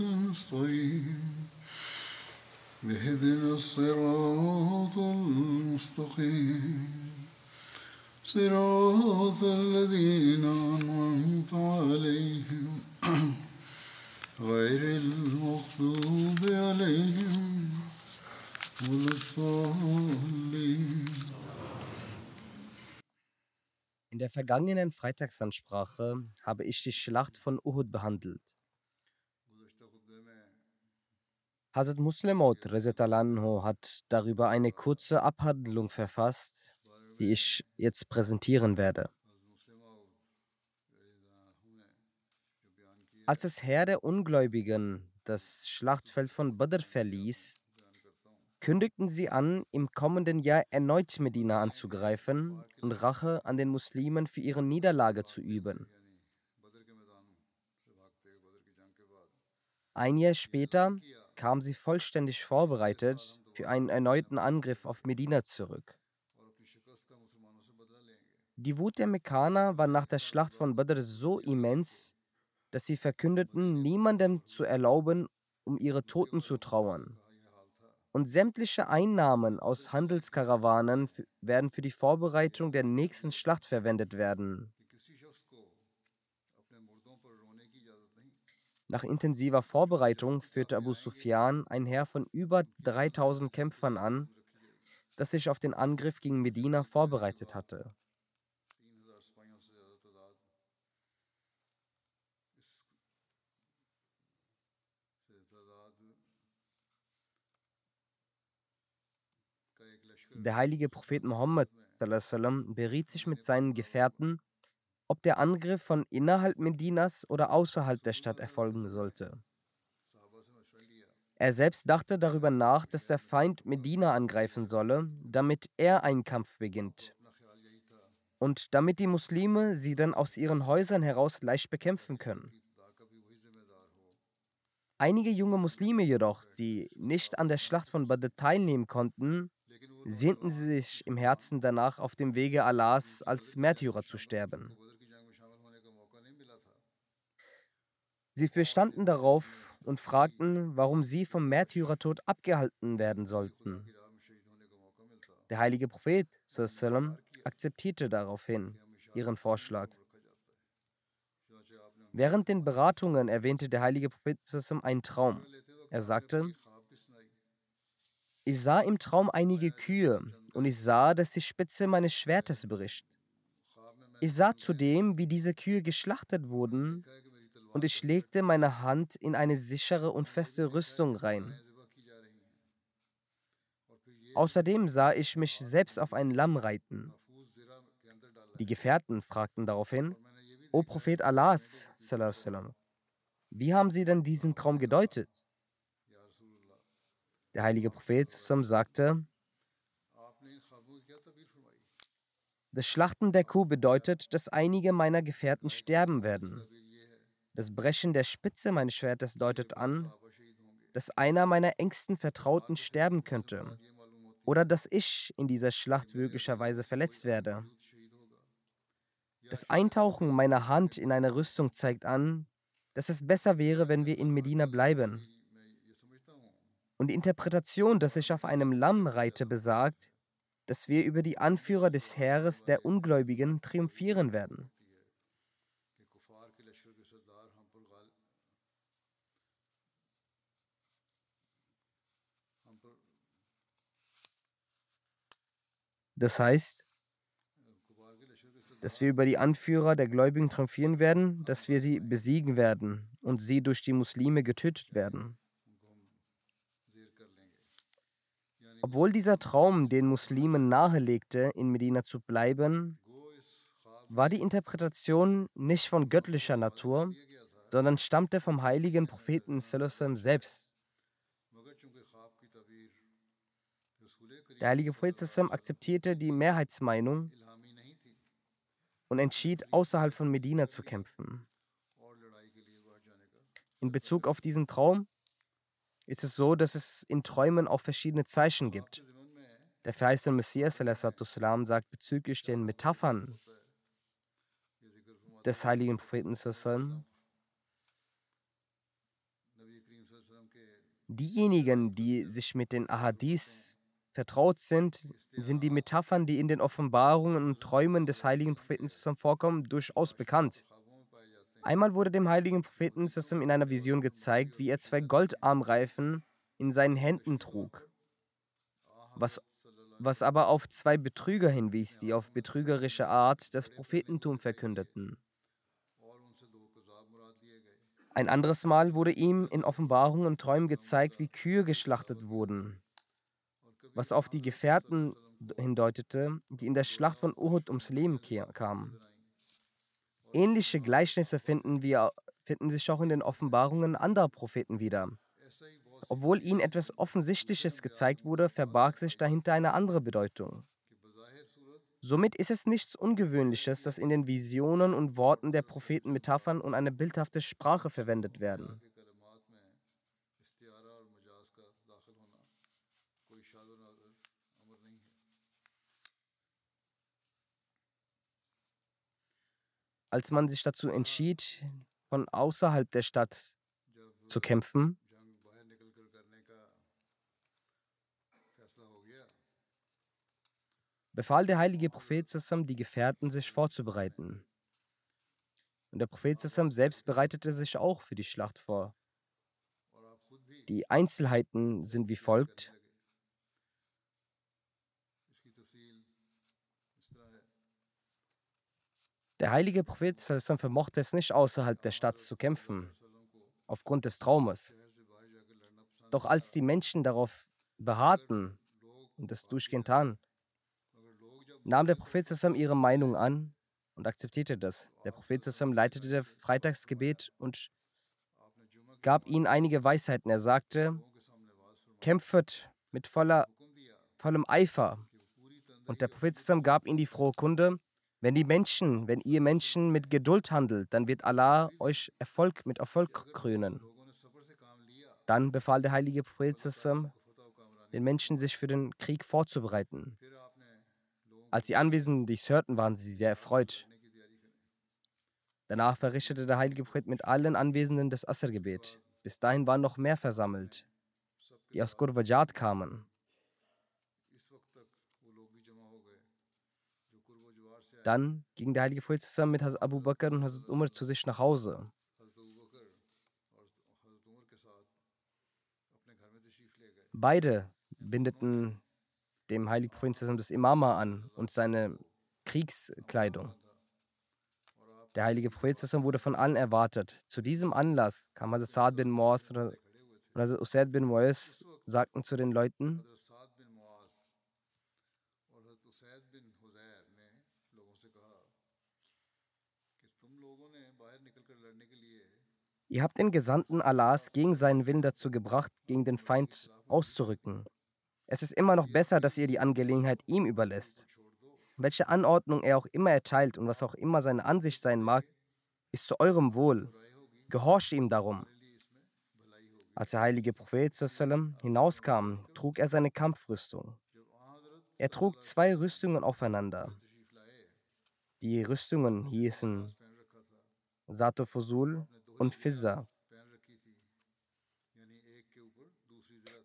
نستعين اهدنا الصراط المستقيم صراط الذين أنعمت عليهم غير المغضوب عليهم ولا الضالين In der vergangenen Freitagsansprache habe ich die Schlacht von Uhud behandelt. Hazrat Muslimot Anhu hat darüber eine kurze Abhandlung verfasst, die ich jetzt präsentieren werde. Als das Heer der Ungläubigen das Schlachtfeld von Badr verließ, kündigten sie an, im kommenden Jahr erneut Medina anzugreifen und Rache an den Muslimen für ihre Niederlage zu üben. Ein Jahr später kamen sie vollständig vorbereitet für einen erneuten Angriff auf Medina zurück. Die Wut der Mekkaner war nach der Schlacht von Badr so immens, dass sie verkündeten, niemandem zu erlauben, um ihre Toten zu trauern. Und sämtliche Einnahmen aus Handelskarawanen werden für die Vorbereitung der nächsten Schlacht verwendet werden. Nach intensiver Vorbereitung führte Abu Sufyan ein Heer von über 3000 Kämpfern an, das sich auf den Angriff gegen Medina vorbereitet hatte. Der heilige Prophet Mohammed beriet sich mit seinen Gefährten, ob der Angriff von innerhalb Medinas oder außerhalb der Stadt erfolgen sollte. Er selbst dachte darüber nach, dass der Feind Medina angreifen solle, damit er einen Kampf beginnt. Und damit die Muslime sie dann aus ihren Häusern heraus leicht bekämpfen können. Einige junge Muslime jedoch, die nicht an der Schlacht von Badr teilnehmen konnten, sehnten sie sich im Herzen danach, auf dem Wege Allahs als Märtyrer zu sterben. Sie bestanden darauf und fragten, warum sie vom Märtyrertod abgehalten werden sollten. Der heilige Prophet sallam, akzeptierte daraufhin ihren Vorschlag. Während den Beratungen erwähnte der heilige Prophet sallam, einen Traum. Er sagte, ich sah im Traum einige Kühe und ich sah, dass die Spitze meines Schwertes bricht. Ich sah zudem, wie diese Kühe geschlachtet wurden und ich legte meine Hand in eine sichere und feste Rüstung rein. Außerdem sah ich mich selbst auf ein Lamm reiten. Die Gefährten fragten daraufhin, O Prophet Allahs, wie haben Sie denn diesen Traum gedeutet? Der heilige Prophet sagte, das Schlachten der Kuh bedeutet, dass einige meiner Gefährten sterben werden. Das Brechen der Spitze meines Schwertes deutet an, dass einer meiner engsten Vertrauten sterben könnte oder dass ich in dieser Schlacht möglicherweise verletzt werde. Das Eintauchen meiner Hand in eine Rüstung zeigt an, dass es besser wäre, wenn wir in Medina bleiben. Und die Interpretation, dass ich auf einem Lamm reite, besagt, dass wir über die Anführer des Heeres der Ungläubigen triumphieren werden. Das heißt, dass wir über die Anführer der Gläubigen triumphieren werden, dass wir sie besiegen werden und sie durch die Muslime getötet werden. Obwohl dieser Traum den Muslimen nahelegte, in Medina zu bleiben, war die Interpretation nicht von göttlicher Natur, sondern stammte vom heiligen Propheten selbst. Der heilige Prophet akzeptierte die Mehrheitsmeinung und entschied, außerhalb von Medina zu kämpfen. In Bezug auf diesen Traum ist es so, dass es in Träumen auch verschiedene Zeichen gibt. Der verheißene Messias sagt bezüglich den Metaphern des heiligen Propheten Diejenigen, die sich mit den Ahadis vertraut sind, sind die Metaphern, die in den Offenbarungen und Träumen des heiligen Propheten vorkommen, durchaus bekannt. Einmal wurde dem heiligen Propheten in einer Vision gezeigt, wie er zwei Goldarmreifen in seinen Händen trug, was, was aber auf zwei Betrüger hinwies, die auf betrügerische Art das Prophetentum verkündeten. Ein anderes Mal wurde ihm in Offenbarungen und Träumen gezeigt, wie Kühe geschlachtet wurden was auf die Gefährten hindeutete, die in der Schlacht von Uhud ums Leben kamen. Ähnliche Gleichnisse finden, wir, finden sich auch in den Offenbarungen anderer Propheten wieder. Obwohl ihnen etwas Offensichtliches gezeigt wurde, verbarg sich dahinter eine andere Bedeutung. Somit ist es nichts Ungewöhnliches, dass in den Visionen und Worten der Propheten Metaphern und eine bildhafte Sprache verwendet werden. Als man sich dazu entschied, von außerhalb der Stadt zu kämpfen, befahl der heilige Prophet Sassam, die Gefährten sich vorzubereiten. Und der Prophet Sassam selbst bereitete sich auch für die Schlacht vor. Die Einzelheiten sind wie folgt. Der heilige Prophet vermochte es nicht, außerhalb der Stadt zu kämpfen, aufgrund des Traumes. Doch als die Menschen darauf beharrten und es durchgehend taten, nahm der Prophet ihre Meinung an und akzeptierte das. Der Prophet leitete das Freitagsgebet und gab ihnen einige Weisheiten. Er sagte, kämpft mit voller, vollem Eifer. Und der Prophet gab ihnen die frohe Kunde, wenn die Menschen, wenn ihr Menschen mit Geduld handelt, dann wird Allah euch Erfolg mit Erfolg krönen. Dann befahl der heilige Prophet den Menschen, sich für den Krieg vorzubereiten. Als die Anwesenden dies hörten, waren sie sehr erfreut. Danach verrichtete der heilige Prophet mit allen Anwesenden das Asr-Gebet. Bis dahin waren noch mehr versammelt, die aus Gurvajat kamen. Dann ging der heilige Prophet zusammen mit Hazrat Abu Bakr und Hazrat Umar zu sich nach Hause. Beide bindeten dem heiligen Propheten das Imama an und seine Kriegskleidung. Der heilige Prophet wurde von allen erwartet. Zu diesem Anlass kam Hazrat Saad bin Moas und Hazrat Usaid bin Moas sagten zu den Leuten, Ihr habt den Gesandten Allahs gegen seinen Willen dazu gebracht, gegen den Feind auszurücken. Es ist immer noch besser, dass ihr die Angelegenheit ihm überlässt. Welche Anordnung er auch immer erteilt und was auch immer seine Ansicht sein mag, ist zu eurem Wohl. Gehorcht ihm darum. Als der heilige Prophet hinauskam, trug er seine Kampfrüstung. Er trug zwei Rüstungen aufeinander. Die Rüstungen hießen Satofusul und Fizza.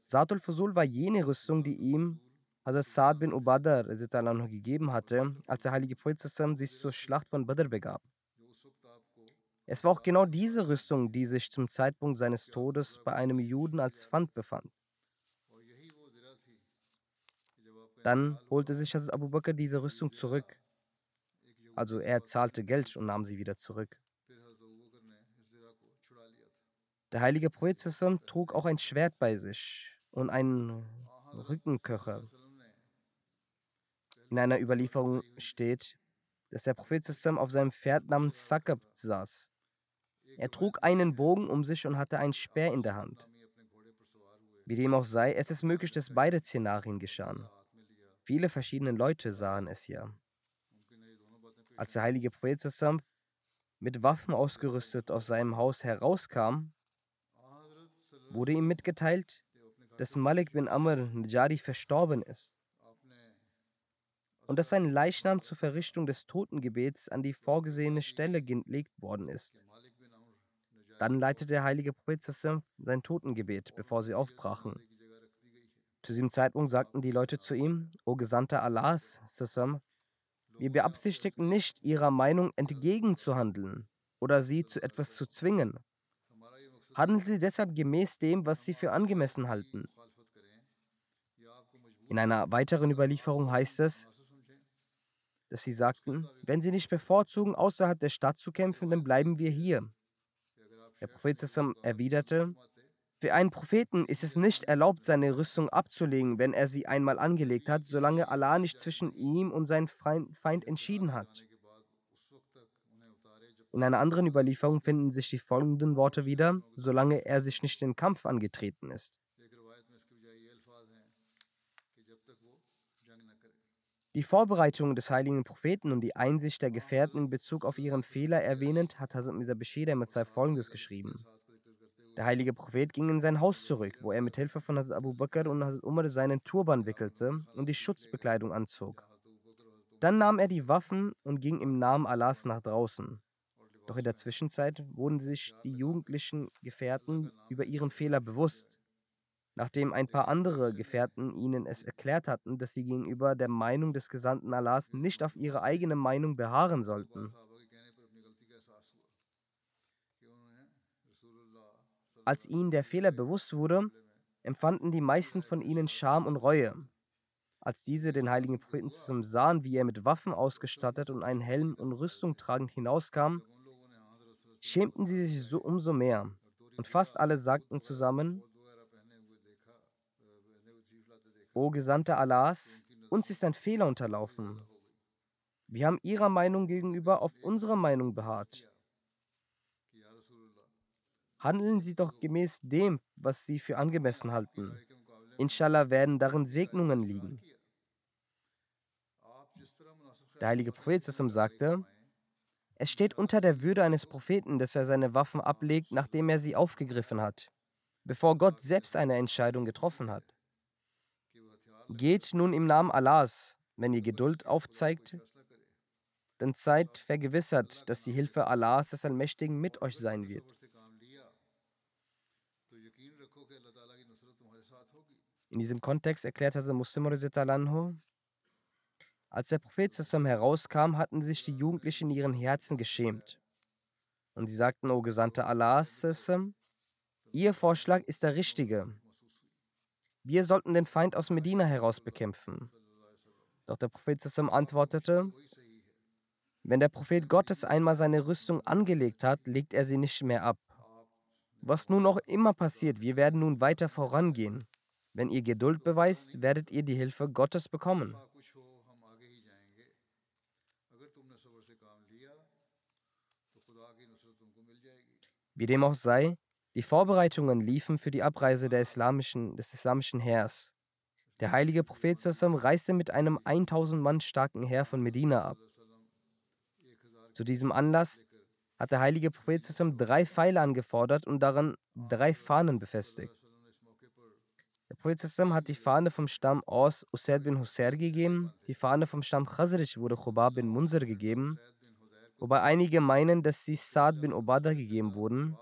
Satul Fusul war jene Rüstung, die ihm Hazrat Saad bin Ubadah gegeben hatte, als der heilige Prophet sich zur Schlacht von Badr begab. Es war auch genau diese Rüstung, die sich zum Zeitpunkt seines Todes bei einem Juden als Pfand befand. Dann holte sich Hazrat Abu Bakr diese Rüstung zurück. Also er zahlte Geld und nahm sie wieder zurück. Der heilige Prophet trug auch ein Schwert bei sich und einen Rückenköcher. In einer Überlieferung steht, dass der Prophet auf seinem Pferd namens Sakab saß. Er trug einen Bogen um sich und hatte einen Speer in der Hand. Wie dem auch sei, es ist möglich, dass beide Szenarien geschahen. Viele verschiedene Leute sahen es ja. Als der heilige Prophet mit Waffen ausgerüstet aus seinem Haus herauskam, wurde ihm mitgeteilt, dass Malik bin Amr Najari verstorben ist und dass sein Leichnam zur Verrichtung des Totengebets an die vorgesehene Stelle gelegt worden ist. Dann leitete der heilige Prophet sein Totengebet, bevor sie aufbrachen. Zu diesem Zeitpunkt sagten die Leute zu ihm, O Gesandter Allahs, wir beabsichtigen nicht, ihrer Meinung entgegenzuhandeln oder sie zu etwas zu zwingen. Handeln Sie deshalb gemäß dem, was Sie für angemessen halten. In einer weiteren Überlieferung heißt es, dass sie sagten, wenn Sie nicht bevorzugen, außerhalb der Stadt zu kämpfen, dann bleiben wir hier. Der Prophet erwiderte, für einen Propheten ist es nicht erlaubt, seine Rüstung abzulegen, wenn er sie einmal angelegt hat, solange Allah nicht zwischen ihm und seinem Feind entschieden hat. In einer anderen Überlieferung finden sich die folgenden Worte wieder, solange er sich nicht in Kampf angetreten ist. Die Vorbereitungen des heiligen Propheten und die Einsicht der Gefährten in Bezug auf ihren Fehler erwähnend, hat Hazrat Mirza Bashir mit folgendes geschrieben. Der heilige Prophet ging in sein Haus zurück, wo er mit Hilfe von Hazrat Abu Bakr und Hazrat Umar seinen Turban wickelte und die Schutzbekleidung anzog. Dann nahm er die Waffen und ging im Namen Allahs nach draußen. Doch in der Zwischenzeit wurden sich die jugendlichen Gefährten über ihren Fehler bewusst. Nachdem ein paar andere Gefährten ihnen es erklärt hatten, dass sie gegenüber der Meinung des Gesandten Allahs nicht auf ihre eigene Meinung beharren sollten. Als ihnen der Fehler bewusst wurde, empfanden die meisten von ihnen Scham und Reue. Als diese den heiligen Propheten sahen, wie er mit Waffen ausgestattet und einen Helm und Rüstung tragend hinauskam, schämten sie sich so umso mehr. Und fast alle sagten zusammen, O Gesandter Allahs, uns ist ein Fehler unterlaufen. Wir haben Ihrer Meinung gegenüber auf unserer Meinung beharrt. Handeln Sie doch gemäß dem, was Sie für angemessen halten. Inshallah werden darin Segnungen liegen. Der heilige Prophet sagte, es steht unter der Würde eines Propheten, dass er seine Waffen ablegt, nachdem er sie aufgegriffen hat, bevor Gott selbst eine Entscheidung getroffen hat. Geht nun im Namen Allahs, wenn ihr Geduld aufzeigt, dann seid vergewissert, dass die Hilfe Allahs des Allmächtigen mit euch sein wird. In diesem Kontext erklärt Hazrat Muslim als der Prophet zusammen herauskam, hatten sich die Jugendlichen in ihren Herzen geschämt. Und sie sagten, O Gesandter Allah, Ihr Vorschlag ist der richtige. Wir sollten den Feind aus Medina heraus bekämpfen. Doch der Prophet antwortete, wenn der Prophet Gottes einmal seine Rüstung angelegt hat, legt er sie nicht mehr ab. Was nun auch immer passiert, wir werden nun weiter vorangehen. Wenn ihr Geduld beweist, werdet ihr die Hilfe Gottes bekommen. Wie dem auch sei, die Vorbereitungen liefen für die Abreise islamischen, des islamischen Heers. Der heilige Prophet Sassam reiste mit einem 1000 Mann starken Heer von Medina ab. Zu diesem Anlass hat der heilige Prophet Sassam drei Pfeile angefordert und daran drei Fahnen befestigt. Der Prophet hat die Fahne vom Stamm Aus Usaid bin Husser gegeben, die Fahne vom Stamm Khazraj wurde Khubab bin Munzir gegeben, wobei einige meinen, dass sie Saad bin Obada gegeben wurden.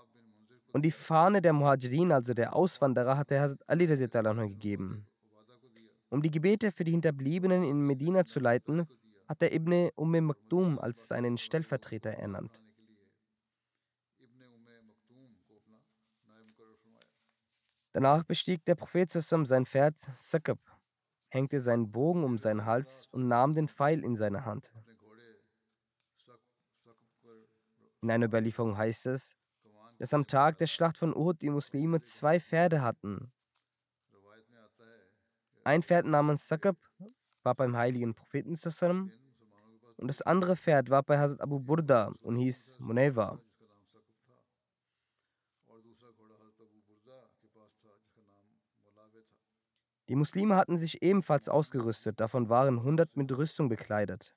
Und die Fahne der Muhajirin, also der Auswanderer, hat der Hazrat Ali gegeben. Um die Gebete für die Hinterbliebenen in Medina zu leiten, hat er Ibn Umm Maktum als seinen Stellvertreter ernannt. Danach bestieg der Prophet sein Pferd Sakab. hängte seinen Bogen um seinen Hals und nahm den Pfeil in seine Hand. In einer Überlieferung heißt es, dass am Tag der Schlacht von Uhud die Muslime zwei Pferde hatten. Ein Pferd namens Sakab war beim heiligen Propheten zusammen und das andere Pferd war bei Hazrat Abu Burda und hieß Muneva. Die Muslime hatten sich ebenfalls ausgerüstet, davon waren 100 mit Rüstung bekleidet.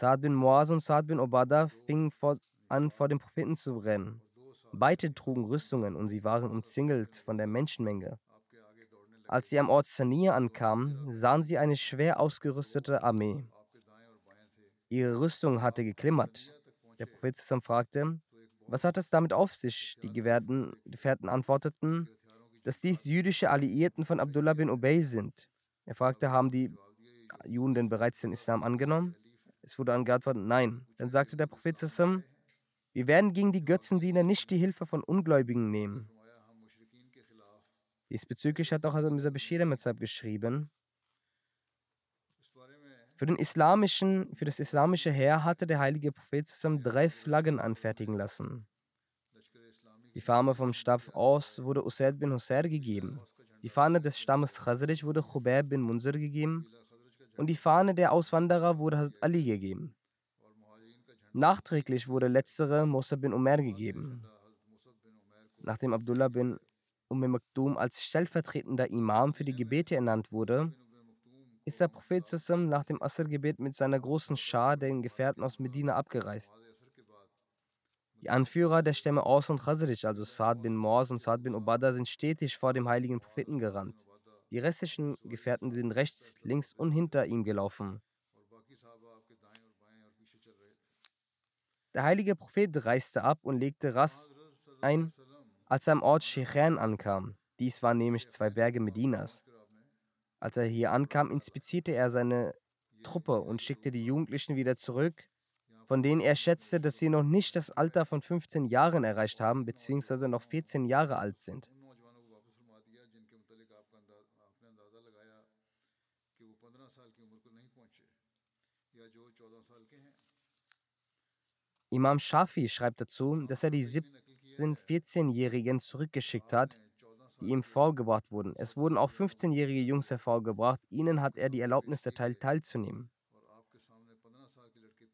Saad bin Muaz und Saad bin Obada fingen vor, an, vor dem Propheten zu rennen. Beide trugen Rüstungen und sie waren umzingelt von der Menschenmenge. Als sie am Ort Sania ankamen, sahen sie eine schwer ausgerüstete Armee. Ihre Rüstung hatte geklimmert. Der Prophet fragte, was hat es damit auf sich? Die Gefährten antworteten, dass dies jüdische Alliierten von Abdullah bin Ubay sind. Er fragte, haben die Juden denn bereits den Islam angenommen? Es wurde angeantwortet, nein. Dann sagte der Prophet zusammen, wir werden gegen die Götzendiener nicht die Hilfe von Ungläubigen nehmen. Diesbezüglich hat auch Hazrat Mirza Bashir geschrieben, für, den islamischen, für das islamische Heer hatte der heilige Prophet zusammen drei Flaggen anfertigen lassen. Die Fahne vom Stamm aus wurde Usaid bin Husayr gegeben. Die Fahne des Stammes Khazraj wurde Khubayb bin Munzir gegeben. Und die Fahne der Auswanderer wurde Hazrat Ali gegeben. Nachträglich wurde letztere Musa bin Umar gegeben. Nachdem Abdullah bin Umm Maktum als stellvertretender Imam für die Gebete ernannt wurde, ist der Prophet zusammen nach dem Asr-Gebet mit seiner großen Schar, den Gefährten aus Medina, abgereist. Die Anführer der Stämme Aus und Khazraj, also Saad bin Mors und Saad bin Ubada, sind stetig vor dem heiligen Propheten gerannt. Die restlichen Gefährten sind rechts, links und hinter ihm gelaufen. Der heilige Prophet reiste ab und legte Rast ein, als er am Ort Shechan ankam. Dies waren nämlich zwei Berge Medinas. Als er hier ankam, inspizierte er seine Truppe und schickte die Jugendlichen wieder zurück, von denen er schätzte, dass sie noch nicht das Alter von 15 Jahren erreicht haben, beziehungsweise noch 14 Jahre alt sind. Imam Shafi schreibt dazu, dass er die 17-, 14-Jährigen zurückgeschickt hat, die ihm vorgebracht wurden. Es wurden auch 15-jährige Jungs hervorgebracht. Ihnen hat er die Erlaubnis erteilt, teilzunehmen.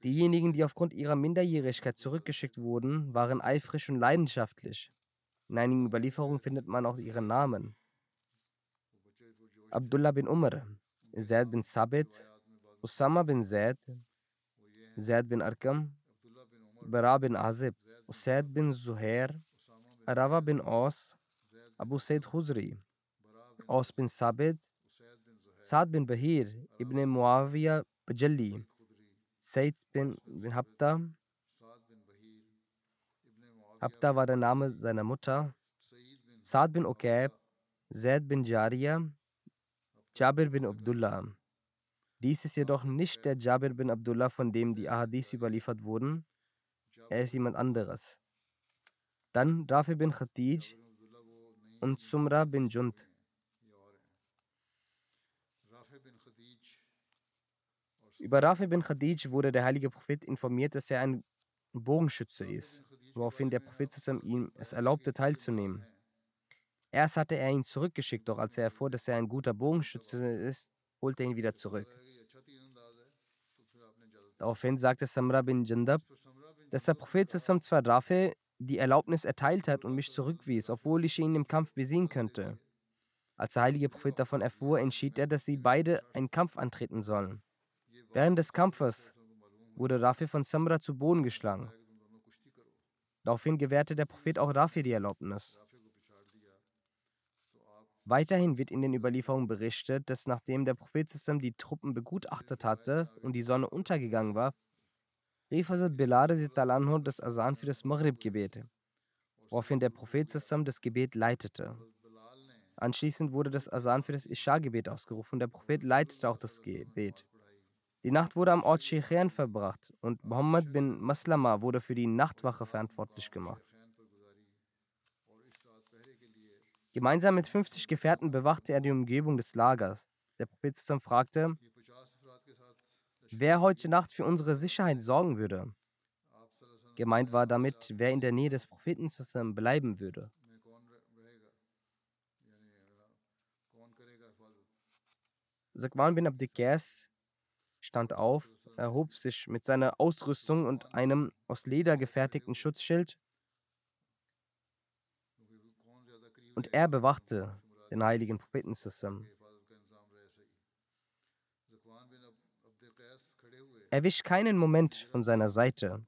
Diejenigen, die aufgrund ihrer Minderjährigkeit zurückgeschickt wurden, waren eifrig und leidenschaftlich. In einigen Überlieferungen findet man auch ihre Namen. Abdullah bin Umar, Zaid bin Sabit, Usama bin Zaid, Zaid bin Arkam, Bara bin Azib, Usaid bin Zuhair, Arawa bin Aus, Abu Said Khuzri, Aus bin Sabit, Saad bin Bahir, Ibn Muawiyah Bajalli, Said bin, bin Habda. Habda war der Name seiner Mutter. Saad bin Okab, Zaid bin Jariya, Jabir bin Abdullah. Dies ist jedoch nicht der Jabir bin Abdullah, von dem die Ahadith überliefert wurden. Er ist jemand anderes. Dann Rafi bin Khatij und Sumra bin Jund. Über Rafi bin Khadij wurde der heilige Prophet informiert, dass er ein Bogenschütze ist, woraufhin der Prophet ihm es erlaubte, teilzunehmen. Erst hatte er ihn zurückgeschickt, doch als er erfuhr, dass er ein guter Bogenschütze ist, holte er ihn wieder zurück. Daraufhin sagte Samra bin Jandab, dass der Prophet zwar Rafi die Erlaubnis erteilt hat und mich zurückwies, obwohl ich ihn im Kampf besiegen könnte. Als der heilige Prophet davon erfuhr, entschied er, dass sie beide einen Kampf antreten sollen. Während des Kampfes wurde Rafi von Samra zu Boden geschlagen. Daraufhin gewährte der Prophet auch Rafi die Erlaubnis. Weiterhin wird in den Überlieferungen berichtet, dass nachdem der Prophet die Truppen begutachtet hatte und die Sonne untergegangen war, rief Hazrat Bilal anhu das Asan für das Maghrib-Gebet, woraufhin der Prophet das Gebet leitete. Anschließend wurde das Asan für das Isha-Gebet ausgerufen und der Prophet leitete auch das Gebet. Die Nacht wurde am Ort Sheikhan verbracht und Muhammad bin Maslama wurde für die Nachtwache verantwortlich gemacht. Gemeinsam mit 50 Gefährten bewachte er die Umgebung des Lagers. der Prophet fragte, wer heute Nacht für unsere Sicherheit sorgen würde. Gemeint war damit, wer in der Nähe des Propheten bleiben würde. Zakwan bin Abdikas stand auf, erhob sich mit seiner Ausrüstung und einem aus Leder gefertigten Schutzschild. Und er bewachte den heiligen Propheten. Er wich keinen Moment von seiner Seite.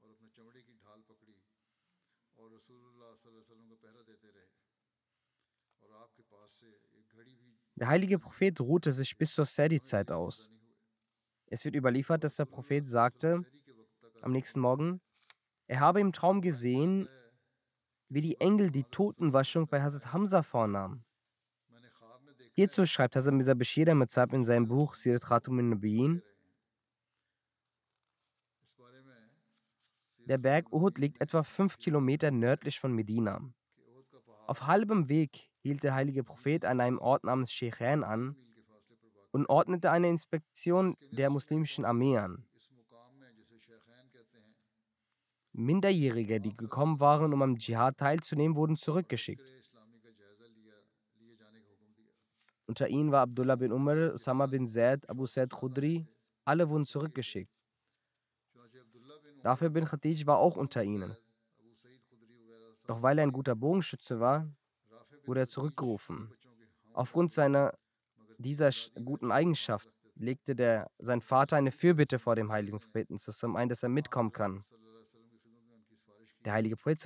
Der heilige Prophet ruhte sich bis zur Sadi-Zeit aus. Es wird überliefert, dass der Prophet sagte am nächsten Morgen, er habe im Traum gesehen, wie die Engel die Totenwaschung bei Hazrat Hamza vornahmen. Hierzu schreibt Hazrat Mirza Bashir Ahmad in seinem Buch Sirat Khatum Nabiyin, Der Berg Uhud liegt etwa fünf Kilometer nördlich von Medina. Auf halbem Weg hielt der heilige Prophet an einem Ort namens Sheikhain an und ordnete eine Inspektion der muslimischen Armee an. Minderjährige, die gekommen waren, um am Dschihad teilzunehmen, wurden zurückgeschickt. Unter ihnen war Abdullah bin Umar, Usama bin Zaid, Abu Said Khudri. Alle wurden zurückgeschickt. Rafi bin Khatij war auch unter ihnen. Doch weil er ein guter Bogenschütze war, wurde er zurückgerufen. Aufgrund seiner dieser guten Eigenschaft legte der, sein Vater eine Fürbitte vor dem heiligen Propheten ein, dass er mitkommen kann. Der heilige Prophet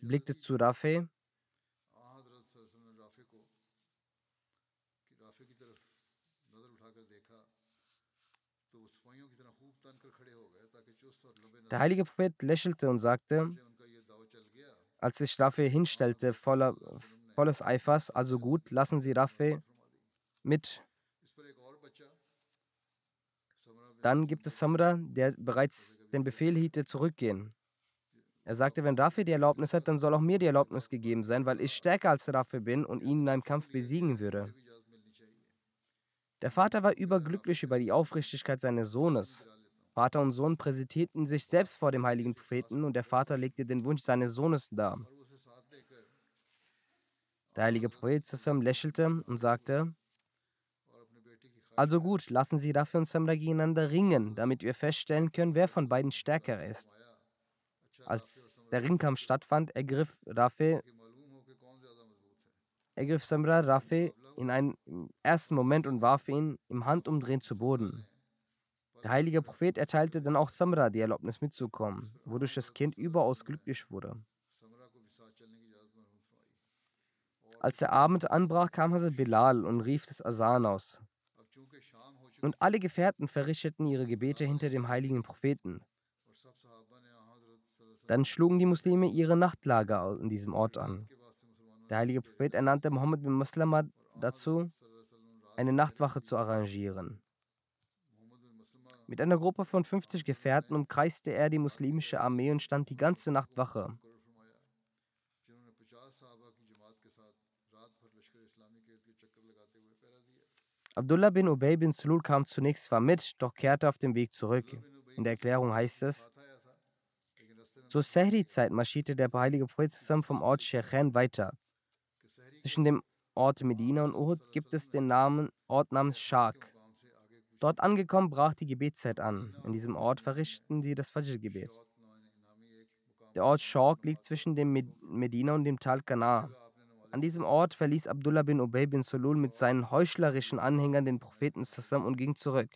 blickte zu Rafi Der heilige Prophet lächelte und sagte, als sich Rafi hinstellte, voller, volles Eifers, also gut, lassen Sie Rafi mit. Dann gibt es Samra, der bereits den Befehl hielt, zurückgehen. Er sagte, wenn Rafi die Erlaubnis hat, dann soll auch mir die Erlaubnis gegeben sein, weil ich stärker als Rafi bin und ihn in einem Kampf besiegen würde. Der Vater war überglücklich über die Aufrichtigkeit seines Sohnes. Vater und Sohn präsentierten sich selbst vor dem heiligen Propheten und der Vater legte den Wunsch seines Sohnes dar. Der heilige Prophet lächelte und sagte, also gut, lassen Sie Rafi und Samra gegeneinander ringen, damit wir feststellen können, wer von beiden stärker ist. Als der Ringkampf stattfand, ergriff Rafi, ergriff Samra Rafi in einem ersten Moment und warf ihn im Handumdrehen zu Boden. Der heilige Prophet erteilte dann auch Samra die Erlaubnis mitzukommen, wodurch das Kind überaus glücklich wurde. Als der Abend anbrach, kam Hazrat Bilal und rief das Asan aus. Und alle Gefährten verrichteten ihre Gebete hinter dem heiligen Propheten. Dann schlugen die Muslime ihre Nachtlager in diesem Ort an. Der heilige Prophet ernannte Muhammad bin Muslima dazu, eine Nachtwache zu arrangieren. Mit einer Gruppe von 50 Gefährten umkreiste er die muslimische Armee und stand die ganze Nacht Wache. Abdullah bin Ubay bin Sulul kam zunächst zwar mit, doch kehrte auf dem Weg zurück. In der Erklärung heißt es, zur Sehri-Zeit marschierte der heilige Prophet zusammen vom Ort Shechen weiter. Zwischen dem Ort Medina und Uhud gibt es den Namen, Ort namens Shak. Dort angekommen brach die Gebetszeit an. In diesem Ort verrichten sie das Fajr-Gebet. Der Ort Shawk liegt zwischen dem Medina und dem Tal Kana. An diesem Ort verließ Abdullah bin Ubay bin Sulul mit seinen heuchlerischen Anhängern den Propheten zusammen und ging zurück.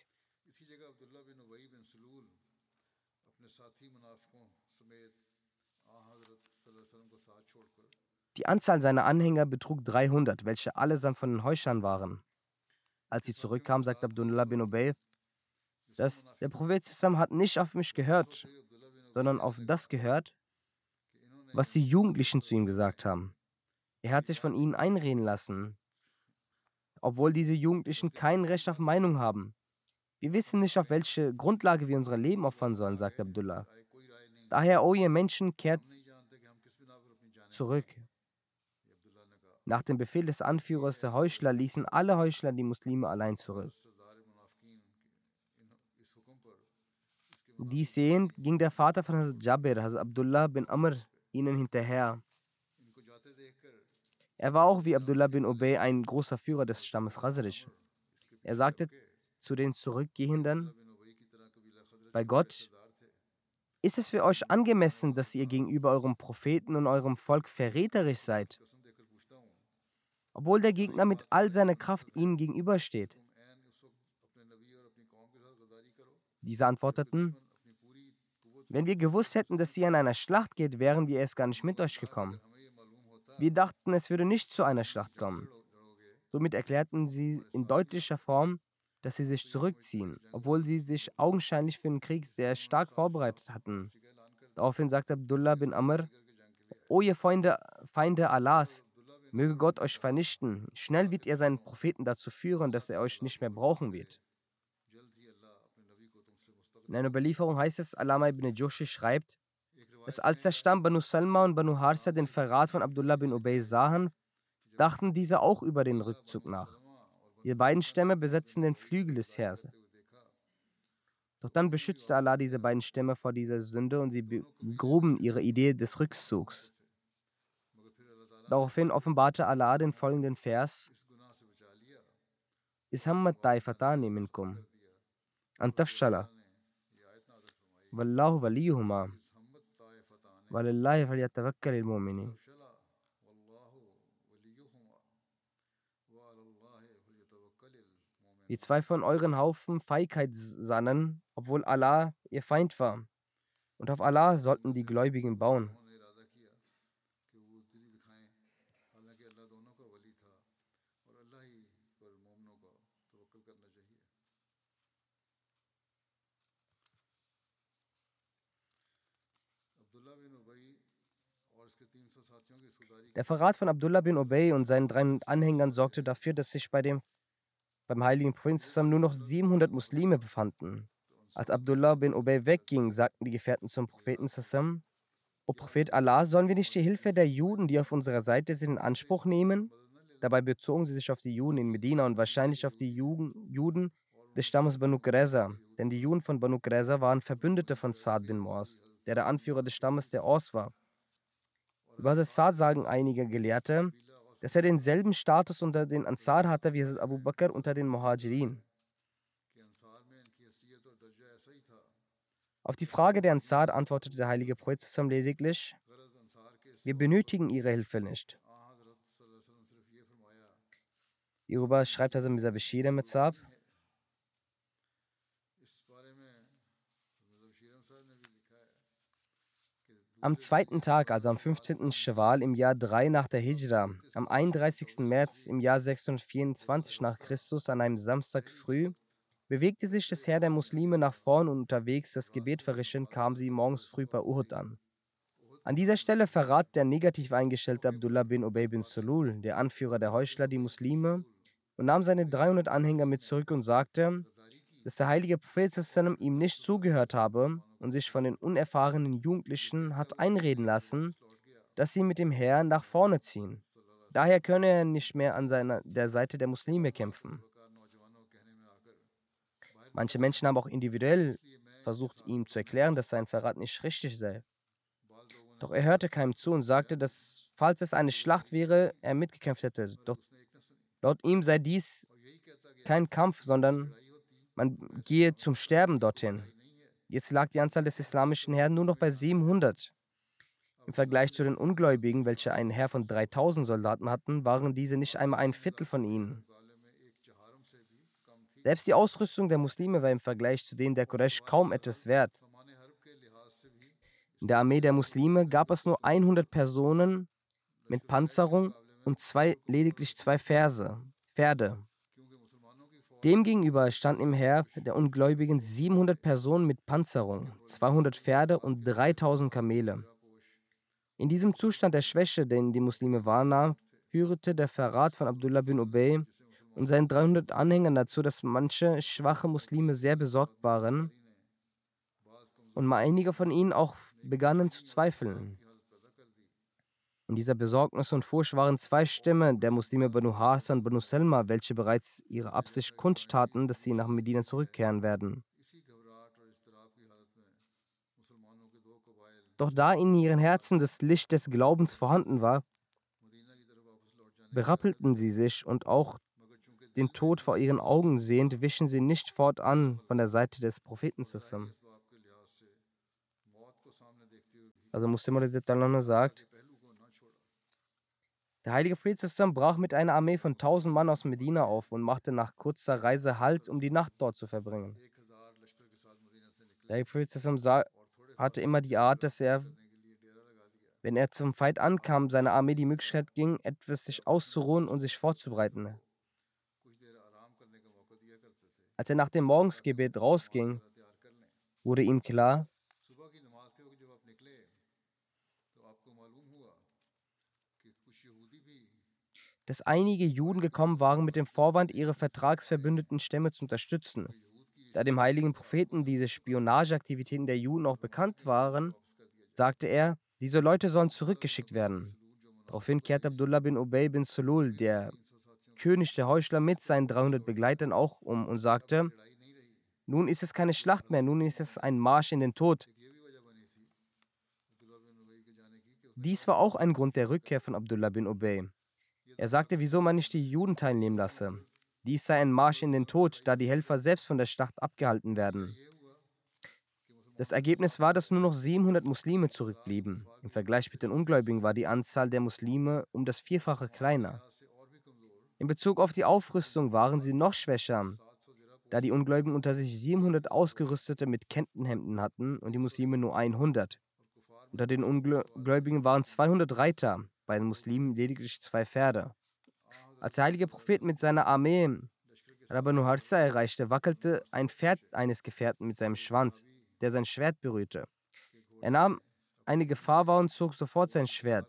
Die Anzahl seiner Anhänger betrug 300, welche allesamt von den Heuchlern waren. Als sie zurückkam, sagte Abdullah bin Ubay, dass der Prophet Sassam hat nicht auf mich gehört, sondern auf das gehört, was die Jugendlichen zu ihm gesagt haben. Er hat sich von ihnen einreden lassen, obwohl diese Jugendlichen kein Recht auf Meinung haben. Wir wissen nicht, auf welche Grundlage wir unser Leben opfern sollen, sagte Abdullah. Daher, oh ihr Menschen, kehrt zurück. Nach dem Befehl des Anführers der Heuchler ließen alle Heuchler die Muslime allein zurück. Dies sehend ging der Vater von Hazrat Jabir, Hazrat Abdullah bin Amr, ihnen hinterher. Er war auch wie Abdullah bin Ubay ein großer Führer des Stammes Khazraj. Er sagte zu den Zurückgehenden, bei Gott, ist es für euch angemessen, dass ihr gegenüber eurem Propheten und eurem Volk verräterisch seid, obwohl der Gegner mit all seiner Kraft ihnen gegenübersteht? Diese antworteten, wenn wir gewusst hätten, dass ihr in einer Schlacht geht, wären wir erst gar nicht mit euch gekommen. Wir dachten, es würde nicht zu einer Schlacht kommen. Somit erklärten sie in deutlicher Form, dass sie sich zurückziehen, obwohl sie sich augenscheinlich für den Krieg sehr stark vorbereitet hatten. Daraufhin sagte Abdullah bin Amr, O ihr Freunde, Feinde Allahs, möge Gott euch vernichten. Schnell wird er seinen Propheten dazu führen, dass er euch nicht mehr brauchen wird. In einer Überlieferung heißt es, Alama ibn Joshi schreibt, dass als der Stamm Banu Salma und Banu Harsa den Verrat von Abdullah bin Ubay sahen, dachten diese auch über den Rückzug nach. Die beiden Stämme besetzten den Flügel des Heeres. Doch dann beschützte Allah diese beiden Stämme vor dieser Sünde und sie begruben ihre Idee des Rückzugs. Daraufhin offenbarte Allah den folgenden Vers: Ishammat taifatani minkum. Antafshala. Wallahu waliyuhuma. Walillahi falyatawakkal al-mu'minin. Wie zwei von euren Haufen Feigheit sannen, obwohl Allah ihr Feind war. Und auf Allah sollten die Gläubigen bauen. Der Verrat von Abdullah bin Ubay und seinen drei Anhängern sorgte dafür, dass sich bei dem, beim heiligen Propheten zusammen nur noch 700 Muslime befanden. Als Abdullah bin Ubay wegging, sagten die Gefährten zum Propheten zusammen, O Prophet Allah, sollen wir nicht die Hilfe der Juden, die auf unserer Seite sind, in Anspruch nehmen? Dabei bezogen sie sich auf die Juden in Medina und wahrscheinlich auf die Juden des Stammes Banu Qurayza, denn die Juden von Banu Qurayza waren Verbündete von Saad bin Moaz, der der Anführer des Stammes der Aus war. Über Saad sagen einige Gelehrte, dass er denselben Status unter den Ansar hatte wie Abu Bakr unter den Muhajirin. Auf die Frage der Ansar antwortete der heilige Prophet lediglich, wir benötigen ihre Hilfe nicht. Hierüber schreibt also Mr. Bashir mit Saab, Am zweiten Tag, also am 15. Shawwal im Jahr 3 nach der Hijra, am 31. März im Jahr 624 nach Christus, an einem Samstag früh, bewegte sich das Heer der Muslime nach vorn und unterwegs das Gebet verrichtend kamen sie morgens früh bei Uhud an. An dieser Stelle verrat der negativ eingestellte Abdullah bin Ubay bin Sulul, der Anführer der Heuchler, die Muslime und nahm seine 300 Anhänger mit zurück und sagte, dass der heilige Prophet ihm nicht zugehört habe und sich von den unerfahrenen Jugendlichen hat einreden lassen, dass sie mit dem Heer nach vorne ziehen. Daher könne er nicht mehr an seiner, der Seite der Muslime kämpfen. Manche Menschen haben auch individuell versucht, ihm zu erklären, dass sein Verrat nicht richtig sei. Doch er hörte keinem zu und sagte, dass, falls es eine Schlacht wäre, er mitgekämpft hätte. Doch laut ihm sei dies kein Kampf, sondern man gehe zum Sterben dorthin. Jetzt lag die Anzahl des islamischen Herren nur noch bei 700. Im Vergleich zu den Ungläubigen, welche einen Heer von 3000 Soldaten hatten, waren diese nicht einmal ein Viertel von ihnen. Selbst die Ausrüstung der Muslime war im Vergleich zu denen der Quraysh kaum etwas wert. In der Armee der Muslime gab es nur 100 Personen mit Panzerung und zwei, lediglich zwei Verse, Pferde. Demgegenüber standen im Heer der Ungläubigen 700 Personen mit Panzerung, 200 Pferde und 3000 Kamele. In diesem Zustand der Schwäche, den die Muslime wahrnahmen, führte der Verrat von Abdullah bin Ubay und seinen 300 Anhängern dazu, dass manche schwache Muslime sehr besorgt waren und einige von ihnen auch begannen zu zweifeln. In dieser Besorgnis und Furcht waren zwei Stämme der Muslime Banu Harsa und Banu Selma, welche bereits ihre Absicht kundtaten, dass sie nach Medina zurückkehren werden. Doch da in ihren Herzen das Licht des Glaubens vorhanden war, berappelten sie sich und auch den Tod vor ihren Augen sehend, wichen sie nicht fortan von der Seite des Propheten. Also Muslim sagt, der heilige Prophet brach mit einer Armee von 1000 Mann aus Medina auf und machte nach kurzer Reise Halt, um die Nacht dort zu verbringen. Der heilige Prophet hatte immer die Art, dass er, wenn er zum Feind ankam, seiner Armee die Möglichkeit ging, etwas sich auszuruhen und sich vorzubereiten. Als er nach dem Morgensgebet rausging, wurde ihm klar, dass einige Juden gekommen waren mit dem Vorwand, ihre vertragsverbündeten Stämme zu unterstützen. Da dem heiligen Propheten diese Spionageaktivitäten der Juden auch bekannt waren, sagte er, diese Leute sollen zurückgeschickt werden. Daraufhin kehrte Abdullah bin Ubay bin Sulul, der König der Heuchler, mit seinen 300 Begleitern auch um und sagte, nun ist es keine Schlacht mehr, nun ist es ein Marsch in den Tod. Dies war auch ein Grund der Rückkehr von Abdullah bin Ubay. Er sagte, wieso man nicht die Juden teilnehmen lasse. Dies sei ein Marsch in den Tod, da die Helfer selbst von der Schlacht abgehalten werden. Das Ergebnis war, dass nur noch 700 Muslime zurückblieben. Im Vergleich mit den Ungläubigen war die Anzahl der Muslime um das Vierfache kleiner. In Bezug auf die Aufrüstung waren sie noch schwächer, da die Ungläubigen unter sich 700 Ausgerüstete mit Kentenhemden hatten und die Muslime nur 100. Unter den Ungläubigen waren 200 Reiter, bei den Muslimen lediglich zwei Pferde. Als der heilige Prophet mit seiner Armee Rabbanu Harsa erreichte, wackelte ein Pferd eines Gefährten mit seinem Schwanz, der sein Schwert berührte. Er nahm eine Gefahr wahr und zog sofort sein Schwert.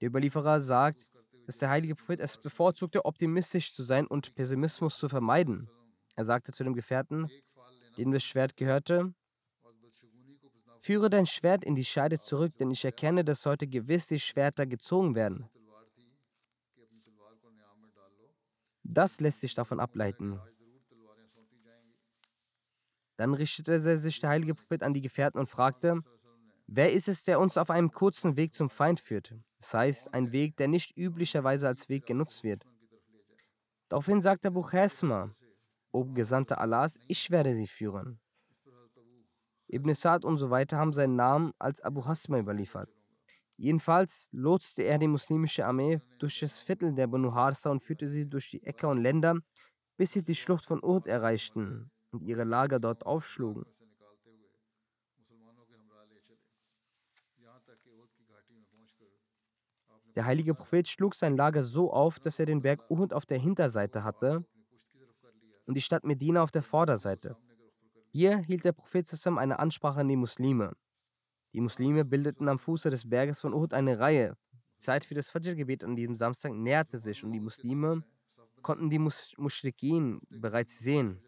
Der Überlieferer sagt, dass der heilige Prophet es bevorzugte, optimistisch zu sein und Pessimismus zu vermeiden. Er sagte zu dem Gefährten, dem das Schwert gehörte, Führe dein Schwert in die Scheide zurück, denn ich erkenne, dass heute gewiss die Schwerter gezogen werden. Das lässt sich davon ableiten. Dann richtete sich der heilige Prophet an die Gefährten und fragte, wer ist es, der uns auf einem kurzen Weg zum Feind führt? Das heißt, ein Weg, der nicht üblicherweise als Weg genutzt wird. Daraufhin sagte Abu Chesma, O Gesandter Allahs, ich werde sie führen. Ibn Sa'd und so weiter haben seinen Namen als Abu Hasma überliefert. Jedenfalls lotste er die muslimische Armee durch das Viertel der Banu Harsa und führte sie durch die Äcker und Länder, bis sie die Schlucht von Uhud erreichten und ihre Lager dort aufschlugen. Der heilige Prophet schlug sein Lager so auf, dass er den Berg Uhud auf der Hinterseite hatte und die Stadt Medina auf der Vorderseite. Hier hielt der Prophet zusammen eine Ansprache an die Muslime. Die Muslime bildeten am Fuße des Berges von Uhud eine Reihe. Die Zeit für das Fajr-Gebet an diesem Samstag näherte sich und die Muslime konnten die Mus Mushrikin bereits sehen.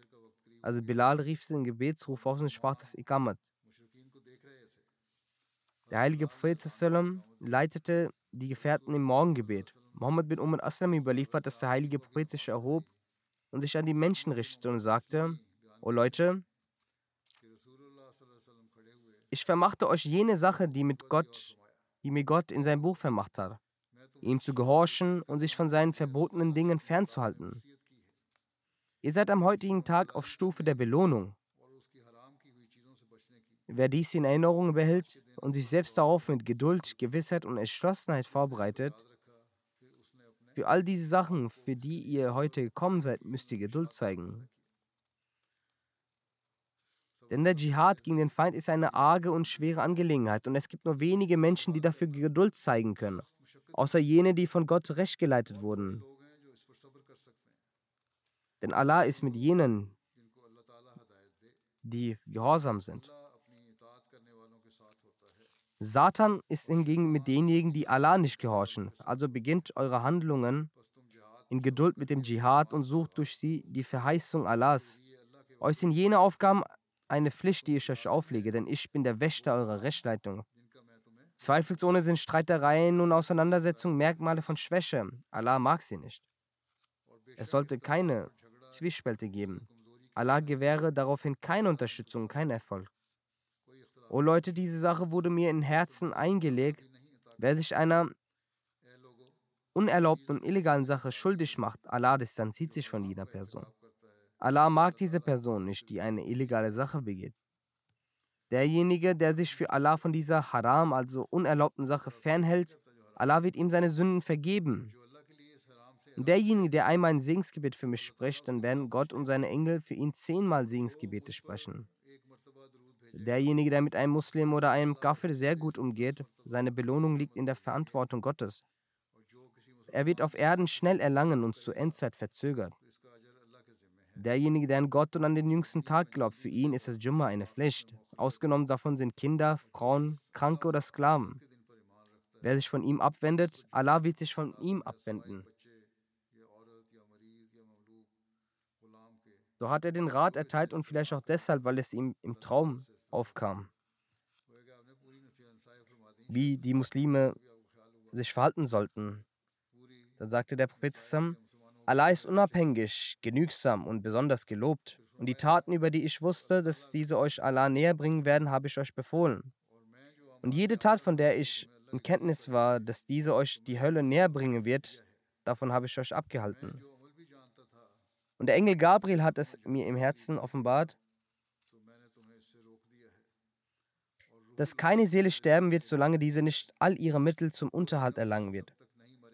Also Bilal rief den Gebetsruf aus und sprach das Ikamat. Der heilige Prophet leitete die Gefährten im Morgengebet. Mohammed bin Umar Aslam überliefert, dass der heilige Prophet sich erhob und sich an die Menschen richtete und sagte, O Leute, ich vermachte euch jene Sache, die, mit Gott, die mir Gott in sein Buch vermacht hat, ihm zu gehorchen und sich von seinen verbotenen Dingen fernzuhalten. Ihr seid am heutigen Tag auf Stufe der Belohnung. Wer dies in Erinnerung behält und sich selbst darauf mit Geduld, Gewissheit und Entschlossenheit vorbereitet, für all diese Sachen, für die ihr heute gekommen seid, müsst ihr Geduld zeigen. Denn der Dschihad gegen den Feind ist eine arge und schwere Angelegenheit und es gibt nur wenige Menschen, die dafür Geduld zeigen können, außer jene, die von Gott recht geleitet wurden. Denn Allah ist mit jenen, die gehorsam sind. Satan ist hingegen mit denjenigen, die Allah nicht gehorchen. Also beginnt eure Handlungen in Geduld mit dem Dschihad und sucht durch sie die Verheißung Allahs. Euch sind jene Aufgaben eine Pflicht, die ich euch auflege, denn ich bin der Wächter eurer Rechtsleitung. Zweifelsohne sind Streitereien und Auseinandersetzungen Merkmale von Schwäche. Allah mag sie nicht. Es sollte keine Zwiespälte geben. Allah gewähre daraufhin keine Unterstützung, keinen Erfolg. O Leute, diese Sache wurde mir in Herzen eingelegt. Wer sich einer unerlaubten und illegalen Sache schuldig macht, Allah distanziert sich von jeder Person. Allah mag diese Person nicht, die eine illegale Sache begeht. Derjenige, der sich für Allah von dieser Haram, also unerlaubten Sache fernhält, Allah wird ihm seine Sünden vergeben. Derjenige, der einmal ein Segensgebet für mich spricht, dann werden Gott und seine Engel für ihn zehnmal Segensgebete sprechen. Derjenige, der mit einem Muslim oder einem Kafir sehr gut umgeht, seine Belohnung liegt in der Verantwortung Gottes. Er wird auf Erden schnell erlangen und zur Endzeit verzögert. Derjenige, der an Gott und an den jüngsten Tag glaubt, für ihn ist das Jumma eine Pflicht. Ausgenommen davon sind Kinder, Frauen, Kranke oder Sklaven. Wer sich von ihm abwendet, Allah wird sich von ihm abwenden. So hat er den Rat erteilt und vielleicht auch deshalb, weil es ihm im Traum aufkam, wie die Muslime sich verhalten sollten. Dann sagte der Prophet Allah ist unabhängig, genügsam und besonders gelobt. Und die Taten, über die ich wusste, dass diese euch Allah näher bringen werden, habe ich euch befohlen. Und jede Tat, von der ich in Kenntnis war, dass diese euch die Hölle näher bringen wird, davon habe ich euch abgehalten. Und der Engel Gabriel hat es mir im Herzen offenbart, dass keine Seele sterben wird, solange diese nicht all ihre Mittel zum Unterhalt erlangen wird.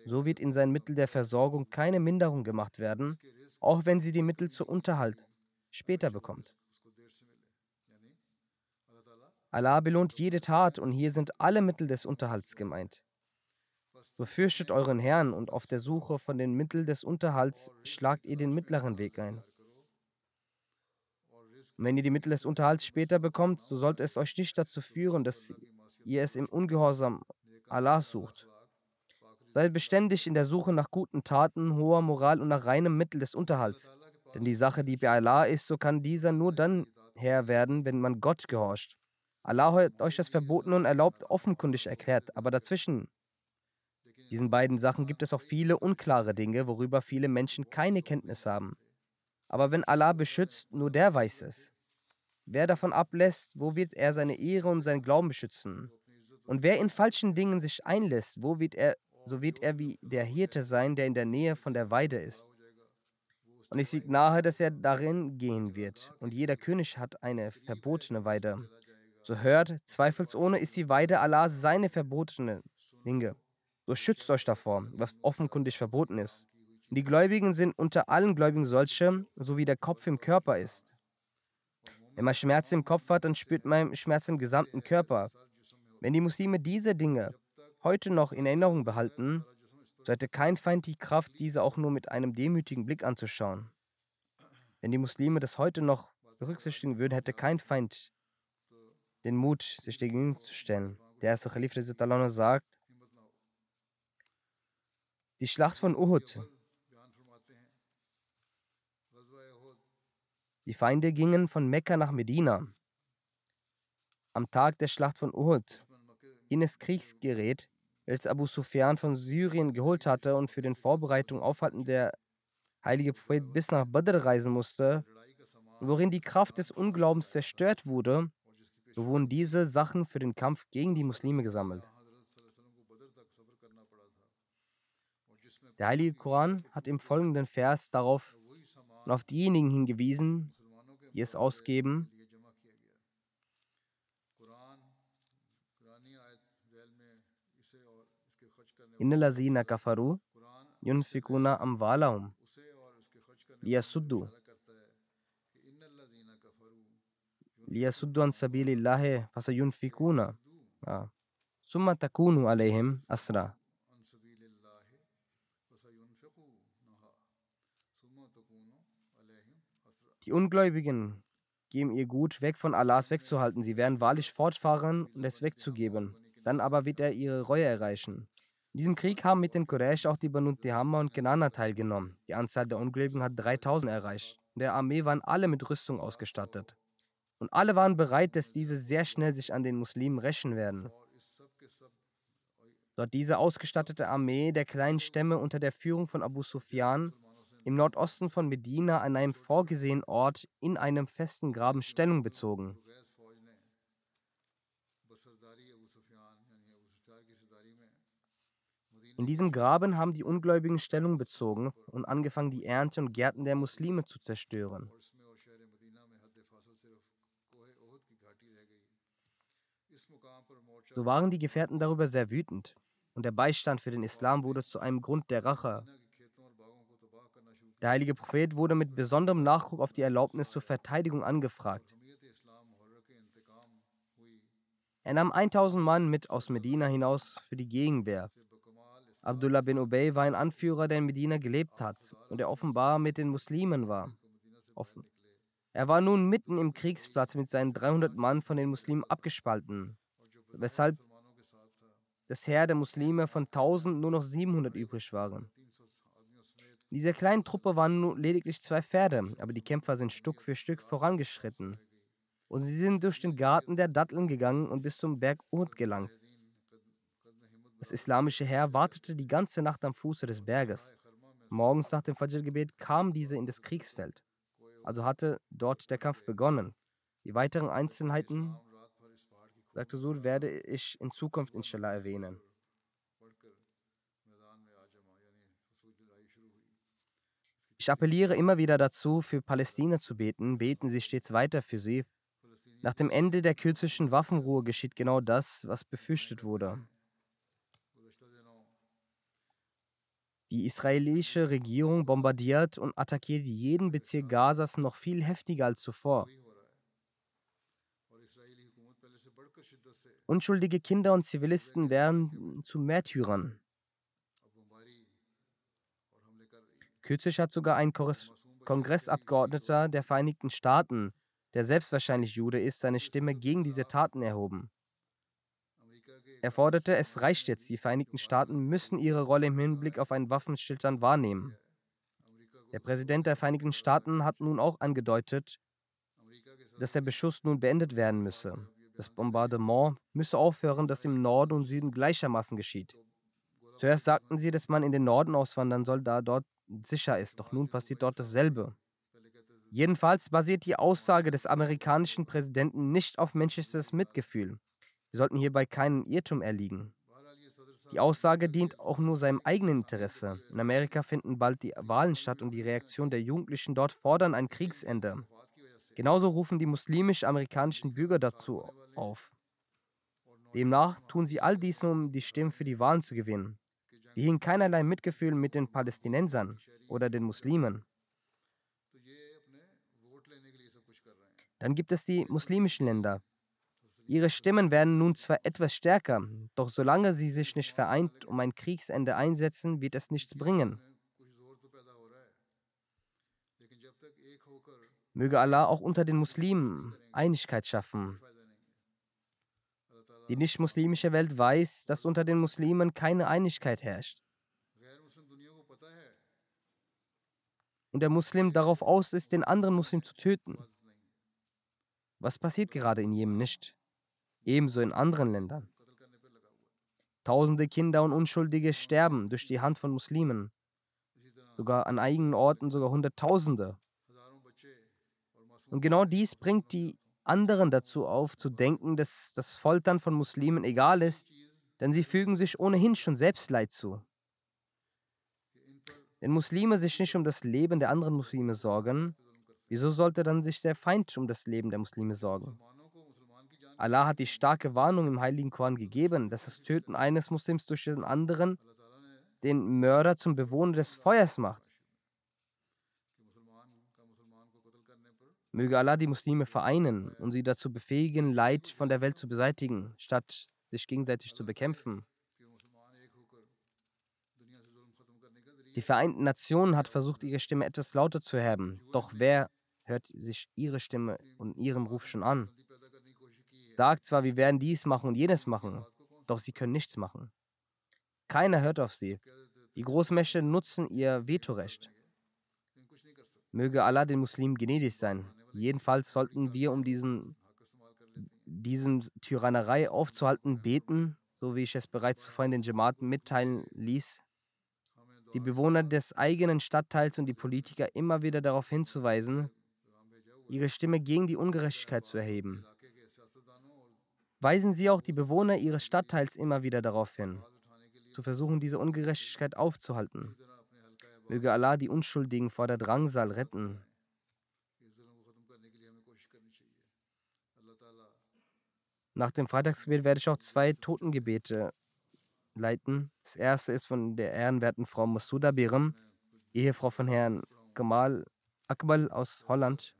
So wird in sein Mittel der Versorgung keine Minderung gemacht werden, auch wenn sie die Mittel zum Unterhalt später bekommt. Allah belohnt jede Tat und hier sind alle Mittel des Unterhalts gemeint. Befürchtet euren Herrn und auf der Suche von den Mitteln des Unterhalts schlagt ihr den mittleren Weg ein. Und wenn ihr die Mittel des Unterhalts später bekommt, so sollte es euch nicht dazu führen, dass ihr es im Ungehorsam Allah sucht. Seid beständig in der Suche nach guten Taten, hoher Moral und nach reinem Mittel des Unterhalts. Denn die Sache, die bei Allah ist, so kann dieser nur dann Herr werden, wenn man Gott gehorcht. Allah hat euch das Verboten und erlaubt offenkundig erklärt, aber dazwischen diesen beiden Sachen gibt es auch viele unklare Dinge, worüber viele Menschen keine Kenntnis haben. Aber wenn Allah beschützt, nur der weiß es. Wer davon ablässt, wo wird er seine Ehre und seinen Glauben beschützen? Und wer in falschen Dingen sich einlässt, wo wird er so wird er wie der Hirte sein, der in der Nähe von der Weide ist. Und es liegt nahe, dass er darin gehen wird. Und jeder König hat eine verbotene Weide. So hört, zweifelsohne ist die Weide Allah seine verbotene Dinge. So schützt euch davor, was offenkundig verboten ist. Die Gläubigen sind unter allen Gläubigen solche, so wie der Kopf im Körper ist. Wenn man Schmerz im Kopf hat, dann spürt man Schmerz im gesamten Körper. Wenn die Muslime diese Dinge heute noch in Erinnerung behalten, so hätte kein Feind die Kraft, diese auch nur mit einem demütigen Blick anzuschauen. Wenn die Muslime das heute noch berücksichtigen würden, hätte kein Feind den Mut, sich dagegen zu stellen. Der erste Khalif sagt, die Schlacht von Uhud. Die Feinde gingen von Mekka nach Medina. Am Tag der Schlacht von Uhud jenes Kriegsgerät, welches Abu Sufyan von Syrien geholt hatte und für den Vorbereitung aufhalten der heilige Prophet bis nach Badr reisen musste, worin die Kraft des Unglaubens zerstört wurde, so wurden diese Sachen für den Kampf gegen die Muslime gesammelt. Der heilige Koran hat im folgenden Vers darauf und auf diejenigen hingewiesen, die es ausgeben, innalazina kafaru yunfikuna amwalahum liyasuddu liyasuddu an sabilillahi fasayunfikuna summa takunu alayhim asra Die Ungläubigen geben ihr Gut weg von Allahs wegzuhalten. Sie werden wahrlich fortfahren und es wegzugeben. Dann aber wird er ihre Reue erreichen. In diesem Krieg haben mit den Quraysh auch die Banu Tihama und Kenana teilgenommen. Die Anzahl der Ungläubigen hat 3000 erreicht. In der Armee waren alle mit Rüstung ausgestattet. Und alle waren bereit, dass diese sehr schnell sich an den Muslimen rächen werden. Dort diese ausgestattete Armee der kleinen Stämme unter der Führung von Abu Sufyan im Nordosten von Medina an einem vorgesehenen Ort in einem festen Graben Stellung bezogen. In diesem Graben haben die Ungläubigen Stellung bezogen und angefangen, die Ernte und Gärten der Muslime zu zerstören. So waren die Gefährten darüber sehr wütend und der Beistand für den Islam wurde zu einem Grund der Rache. Der heilige Prophet wurde mit besonderem Nachdruck auf die Erlaubnis zur Verteidigung angefragt. Er nahm 1000 Mann mit aus Medina hinaus für die Gegenwehr. Abdullah bin Ubay war ein Anführer, der in Medina gelebt hat und der offenbar mit den Muslimen war. Offen. Er war nun mitten im Kriegsplatz mit seinen 300 Mann von den Muslimen abgespalten, weshalb das Heer der Muslime von 1000 nur noch 700 übrig waren. In dieser kleinen Truppe waren nur lediglich zwei Pferde, aber die Kämpfer sind Stück für Stück vorangeschritten. Und sie sind durch den Garten der Datteln gegangen und bis zum Berg Uhud gelangt. Das islamische Heer wartete die ganze Nacht am Fuße des Berges. Morgens nach dem Fajr-Gebet kamen diese in das Kriegsfeld. Also hatte dort der Kampf begonnen. Die weiteren Einzelheiten, sagte Sur, werde ich in Zukunft inshallah erwähnen. Ich appelliere immer wieder dazu, für Palästina zu beten. Beten Sie stets weiter für sie. Nach dem Ende der kürzlichen Waffenruhe geschieht genau das, was befürchtet wurde. Die israelische Regierung bombardiert und attackiert jeden Bezirk Gazas noch viel heftiger als zuvor. Unschuldige Kinder und Zivilisten werden zu Märtyrern. Kürzlich hat sogar ein Kongressabgeordneter der Vereinigten Staaten, der selbst wahrscheinlich Jude ist, seine Stimme gegen diese Taten erhoben. Er forderte, es reicht jetzt, die Vereinigten Staaten müssen ihre Rolle im Hinblick auf einen Waffenstillstand wahrnehmen. Der Präsident der Vereinigten Staaten hat nun auch angedeutet, dass der Beschuss nun beendet werden müsse. Das Bombardement müsse aufhören, das im Norden und Süden gleichermaßen geschieht. Zuerst sagten sie, dass man in den Norden auswandern soll, da dort sicher ist, doch nun passiert dort dasselbe. Jedenfalls basiert die Aussage des amerikanischen Präsidenten nicht auf menschliches Mitgefühl. Wir sollten hierbei keinen Irrtum erliegen. Die Aussage dient auch nur seinem eigenen Interesse. In Amerika finden bald die Wahlen statt und die Reaktion der Jugendlichen dort fordern ein Kriegsende. Genauso rufen die muslimisch-amerikanischen Bürger dazu auf. Demnach tun sie all dies nur, um die Stimmen für die Wahlen zu gewinnen. Die hegen keinerlei Mitgefühl mit den Palästinensern oder den Muslimen. Dann gibt es die muslimischen Länder, Ihre Stimmen werden nun zwar etwas stärker, doch solange sie sich nicht vereint um ein Kriegsende einsetzen, wird es nichts bringen. Möge Allah auch unter den Muslimen Einigkeit schaffen. Die nicht-muslimische Welt weiß, dass unter den Muslimen keine Einigkeit herrscht. Und der Muslim darauf aus ist, den anderen Muslim zu töten. Was passiert gerade in Jemen nicht? Ebenso in anderen Ländern. Tausende Kinder und Unschuldige sterben durch die Hand von Muslimen. Sogar an einigen Orten sogar Hunderttausende. Und genau dies bringt die anderen dazu auf, zu denken, dass das Foltern von Muslimen egal ist, denn sie fügen sich ohnehin schon selbst Leid zu. Wenn Muslime sich nicht um das Leben der anderen Muslime sorgen, wieso sollte dann sich der Feind um das Leben der Muslime sorgen? Allah hat die starke Warnung im Heiligen Koran gegeben, dass das Töten eines Muslims durch den anderen den Mörder zum Bewohner des Feuers macht. Möge Allah die Muslime vereinen und sie dazu befähigen, Leid von der Welt zu beseitigen, statt sich gegenseitig zu bekämpfen. Die Vereinten Nationen hat versucht, ihre Stimme etwas lauter zu erheben. Doch wer hört sich ihre Stimme und ihrem Ruf schon an? Sagt zwar, wir werden dies machen und jenes machen, doch sie können nichts machen. Keiner hört auf sie. Die Großmächte nutzen ihr Vetorecht. Möge Allah den Muslimen gnädig sein. Jedenfalls sollten wir, um diesen, diesen Tyrannerei aufzuhalten, beten so wie ich es bereits zuvor in den Jamaten mitteilen ließ, die Bewohner des eigenen Stadtteils und die Politiker immer wieder darauf hinzuweisen, ihre Stimme gegen die Ungerechtigkeit zu erheben. Weisen Sie auch die Bewohner Ihres Stadtteils immer wieder darauf hin, zu versuchen, diese Ungerechtigkeit aufzuhalten. Möge Allah die Unschuldigen vor der Drangsal retten. Nach dem Freitagsgebet werde ich auch zwei Totengebete leiten. Das erste ist von der ehrenwerten Frau Masuda Biram, Ehefrau von Herrn Kamal Akbal aus Holland.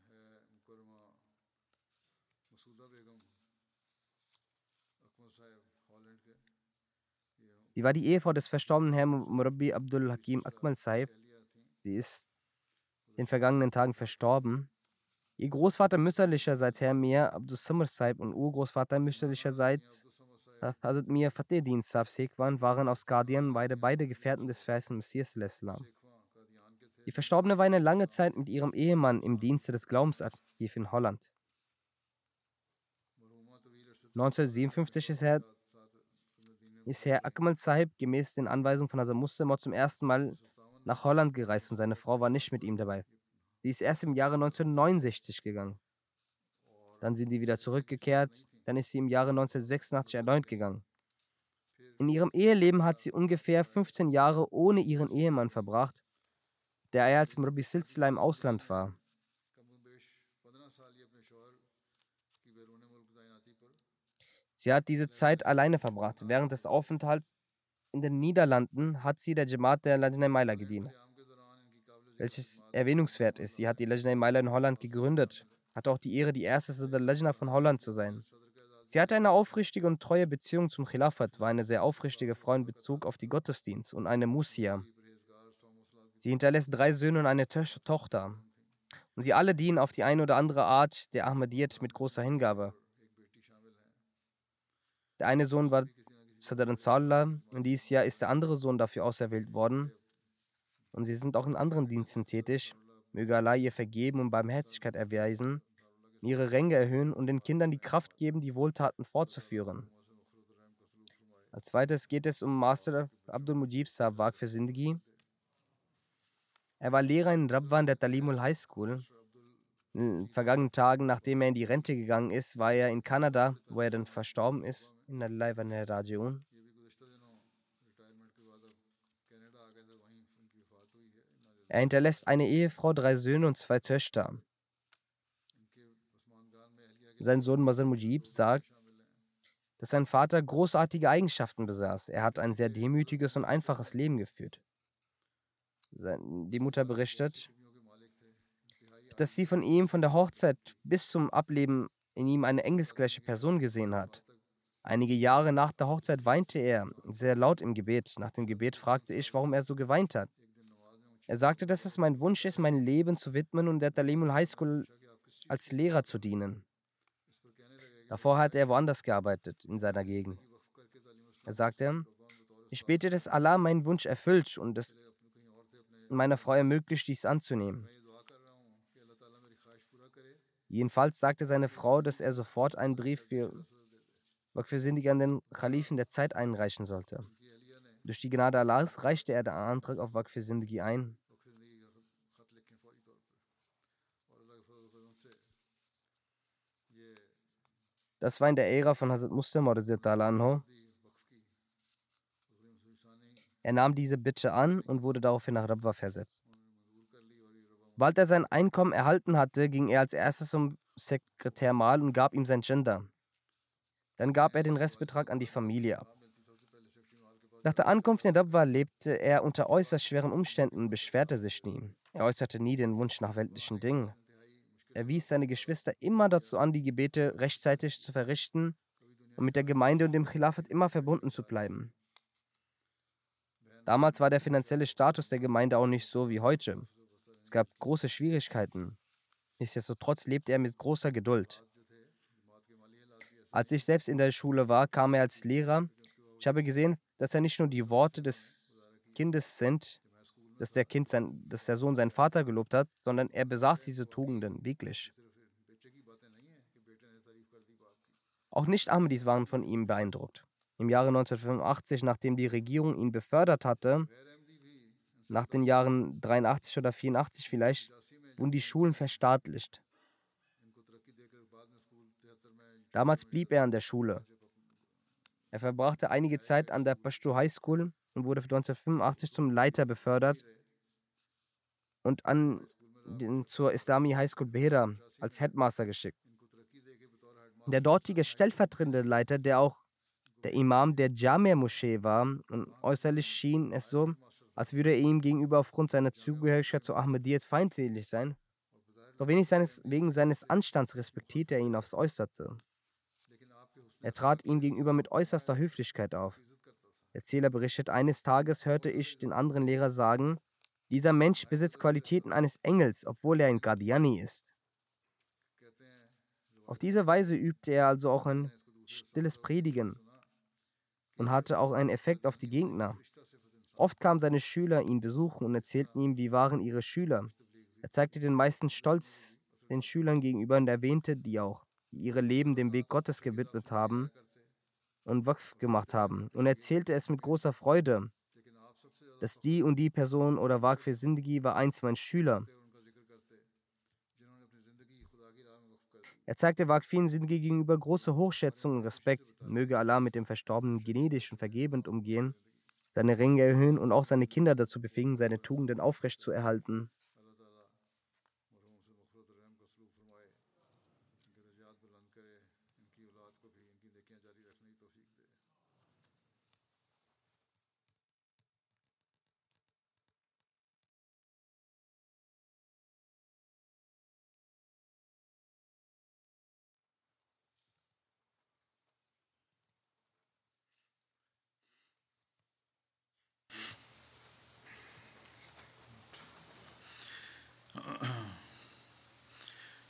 Sie war die Ehefrau des verstorbenen Herrn Murabi Abdul Hakim Akmal Saib. Sie ist in den vergangenen Tagen verstorben. Ihr Großvater mütterlicherseits Herr Mir Abdul Samr Saib und Urgroßvater mütterlicherseits Hazrat Mir Fateh Saab Sekwan waren aus Guardian beide, beide Gefährten des Versen Messias Islam. Die Verstorbene war eine lange Zeit mit ihrem Ehemann im Dienste des Glaubens aktiv in Holland. 1957 ist Herr, ist Herr Akmal Sahib gemäß den Anweisungen von Hazrat Muslim zum ersten Mal nach Holland gereist und seine Frau war nicht mit ihm dabei. Sie ist erst im Jahre 1969 gegangen. Dann sind sie wieder zurückgekehrt dann ist sie im Jahre 1986 erneut gegangen. In ihrem Eheleben hat sie ungefähr 15 Jahre ohne ihren Ehemann verbracht, der er als Mrabi Silsila im Ausland war. Sie hat diese Zeit alleine verbracht. Während des Aufenthalts in den Niederlanden hat sie der Jamaat der Lajnai Maila gedient, welches erwähnungswert ist. Sie hat die Lajnai Maila in Holland gegründet, hat auch die Ehre, die erste Lajna von Holland zu sein. Sie hatte eine aufrichtige und treue Beziehung zum Khilafat, war eine sehr aufrichtige Frau in Bezug auf die Gottesdienst und eine Musia. Sie hinterlässt drei Söhne und eine to Tochter. Und sie alle dienen auf die eine oder andere Art der Ahmadiyyat mit großer Hingabe. Der eine Sohn war Sadr Ansarullah und dieses Jahr ist der andere Sohn dafür auserwählt worden. Und sie sind auch in anderen Diensten tätig. Möge Allah ihr vergeben und Barmherzigkeit erweisen ihre Ränge erhöhen und den Kindern die Kraft geben, die Wohltaten fortzuführen. Als zweites geht es um Master Abdul Mujib Sahab für Sindhi. Er war Lehrer in Rabwan der Talimul High School. In den vergangenen Tagen, nachdem er in die Rente gegangen ist, war er in Kanada, wo er dann verstorben ist, in der Leivaner Rajion. Er hinterlässt eine Ehefrau, drei Söhne und zwei Töchter. Sein Sohn Masan Mujib sagt, dass sein Vater großartige Eigenschaften besaß. Er hat ein sehr demütiges und einfaches Leben geführt. Die Mutter berichtet, dass sie von ihm von der Hochzeit bis zum Ableben in ihm eine engelsgleiche Person gesehen hat. Einige Jahre nach der Hochzeit weinte er sehr laut im Gebet. Nach dem Gebet fragte ich, warum er so geweint hat. Er sagte, dass es mein Wunsch ist, mein Leben zu widmen und der Talimul High School als Lehrer zu dienen. Davor hat er woanders gearbeitet, in seiner Gegend. Er sagte, ich bete, dass Allah meinen Wunsch erfüllt und es meiner Frau ermöglicht, dies anzunehmen. Jedenfalls sagte seine Frau, dass er sofort einen Brief für Wakfirsindig an den Khalifen der Zeit einreichen sollte. Durch die Gnade Allahs reichte er den Antrag auf Wakfir ein. Das war in der Ära von Hazrat Muslim anho. Er nahm diese Bitte an und wurde daraufhin nach Rabwa versetzt. Bald er sein Einkommen erhalten hatte, ging er als erstes zum Sekretär Mal und gab ihm sein Gender. Dann gab er den Restbetrag an die Familie ab. Nach der Ankunft in Rabwa lebte er unter äußerst schweren Umständen und beschwerte sich nie. Er äußerte nie den Wunsch nach weltlichen Dingen. Er wies seine Geschwister immer dazu an, die Gebete rechtzeitig zu verrichten und mit der Gemeinde und dem Khilafat immer verbunden zu bleiben. Damals war der finanzielle Status der Gemeinde auch nicht so wie heute. Es gab große Schwierigkeiten. Nichtsdestotrotz lebte er mit großer Geduld. Als ich selbst in der Schule war, kam er als Lehrer. Ich habe gesehen, dass er nicht nur die Worte des Kindes sind, dass der, kind sein, dass der Sohn seinen Vater gelobt hat, sondern er besaß diese Tugenden wirklich. Auch Nicht-Ahmadis waren von ihm beeindruckt. Im Jahre 1985, nachdem die Regierung ihn befördert hatte, nach den Jahren 83 oder 84 vielleicht, wurden die Schulen verstaatlicht. Damals blieb er an der Schule. Er verbrachte einige Zeit an der Pashto High School und wurde 1985 zum Leiter befördert und an den, zur Islami High School Behra als Headmaster geschickt. Der dortige stellvertretende Leiter, der auch der Imam der Jamia-Moschee war, und äußerlich schien es so, als würde er ihm gegenüber aufgrund seiner Zugehörigkeit zu Ahmadiyyat feindlich sein. Doch wenig seines, wegen seines Anstands respektierte er ihn aufs Äußerste. Er trat ihm gegenüber mit äußerster Höflichkeit auf. Der Erzähler berichtet, eines Tages hörte ich den anderen Lehrer sagen, dieser Mensch besitzt Qualitäten eines Engels, obwohl er ein Qadiani ist. Auf diese Weise übte er also auch ein stilles Predigen und hatte auch einen Effekt auf die Gegner. Oft kamen seine Schüler ihn besuchen und erzählten ihm, wie waren ihre Schüler. Er zeigte den meisten Stolz den Schülern gegenüber und erwähnte die auch, die ihre Leben dem Weg Gottes gewidmet haben und Waqf gemacht haben und erzählte es mit großer Freude, dass die und die Person oder Waqf Sindagi war einst mein Schüler. Er zeigte Waqfin Sindagi gegenüber große Hochschätzung und Respekt. Möge Allah mit dem Verstorbenen gnädig und vergebend umgehen, seine Ränge erhöhen und auch seine Kinder dazu befähigen, seine Tugenden aufrecht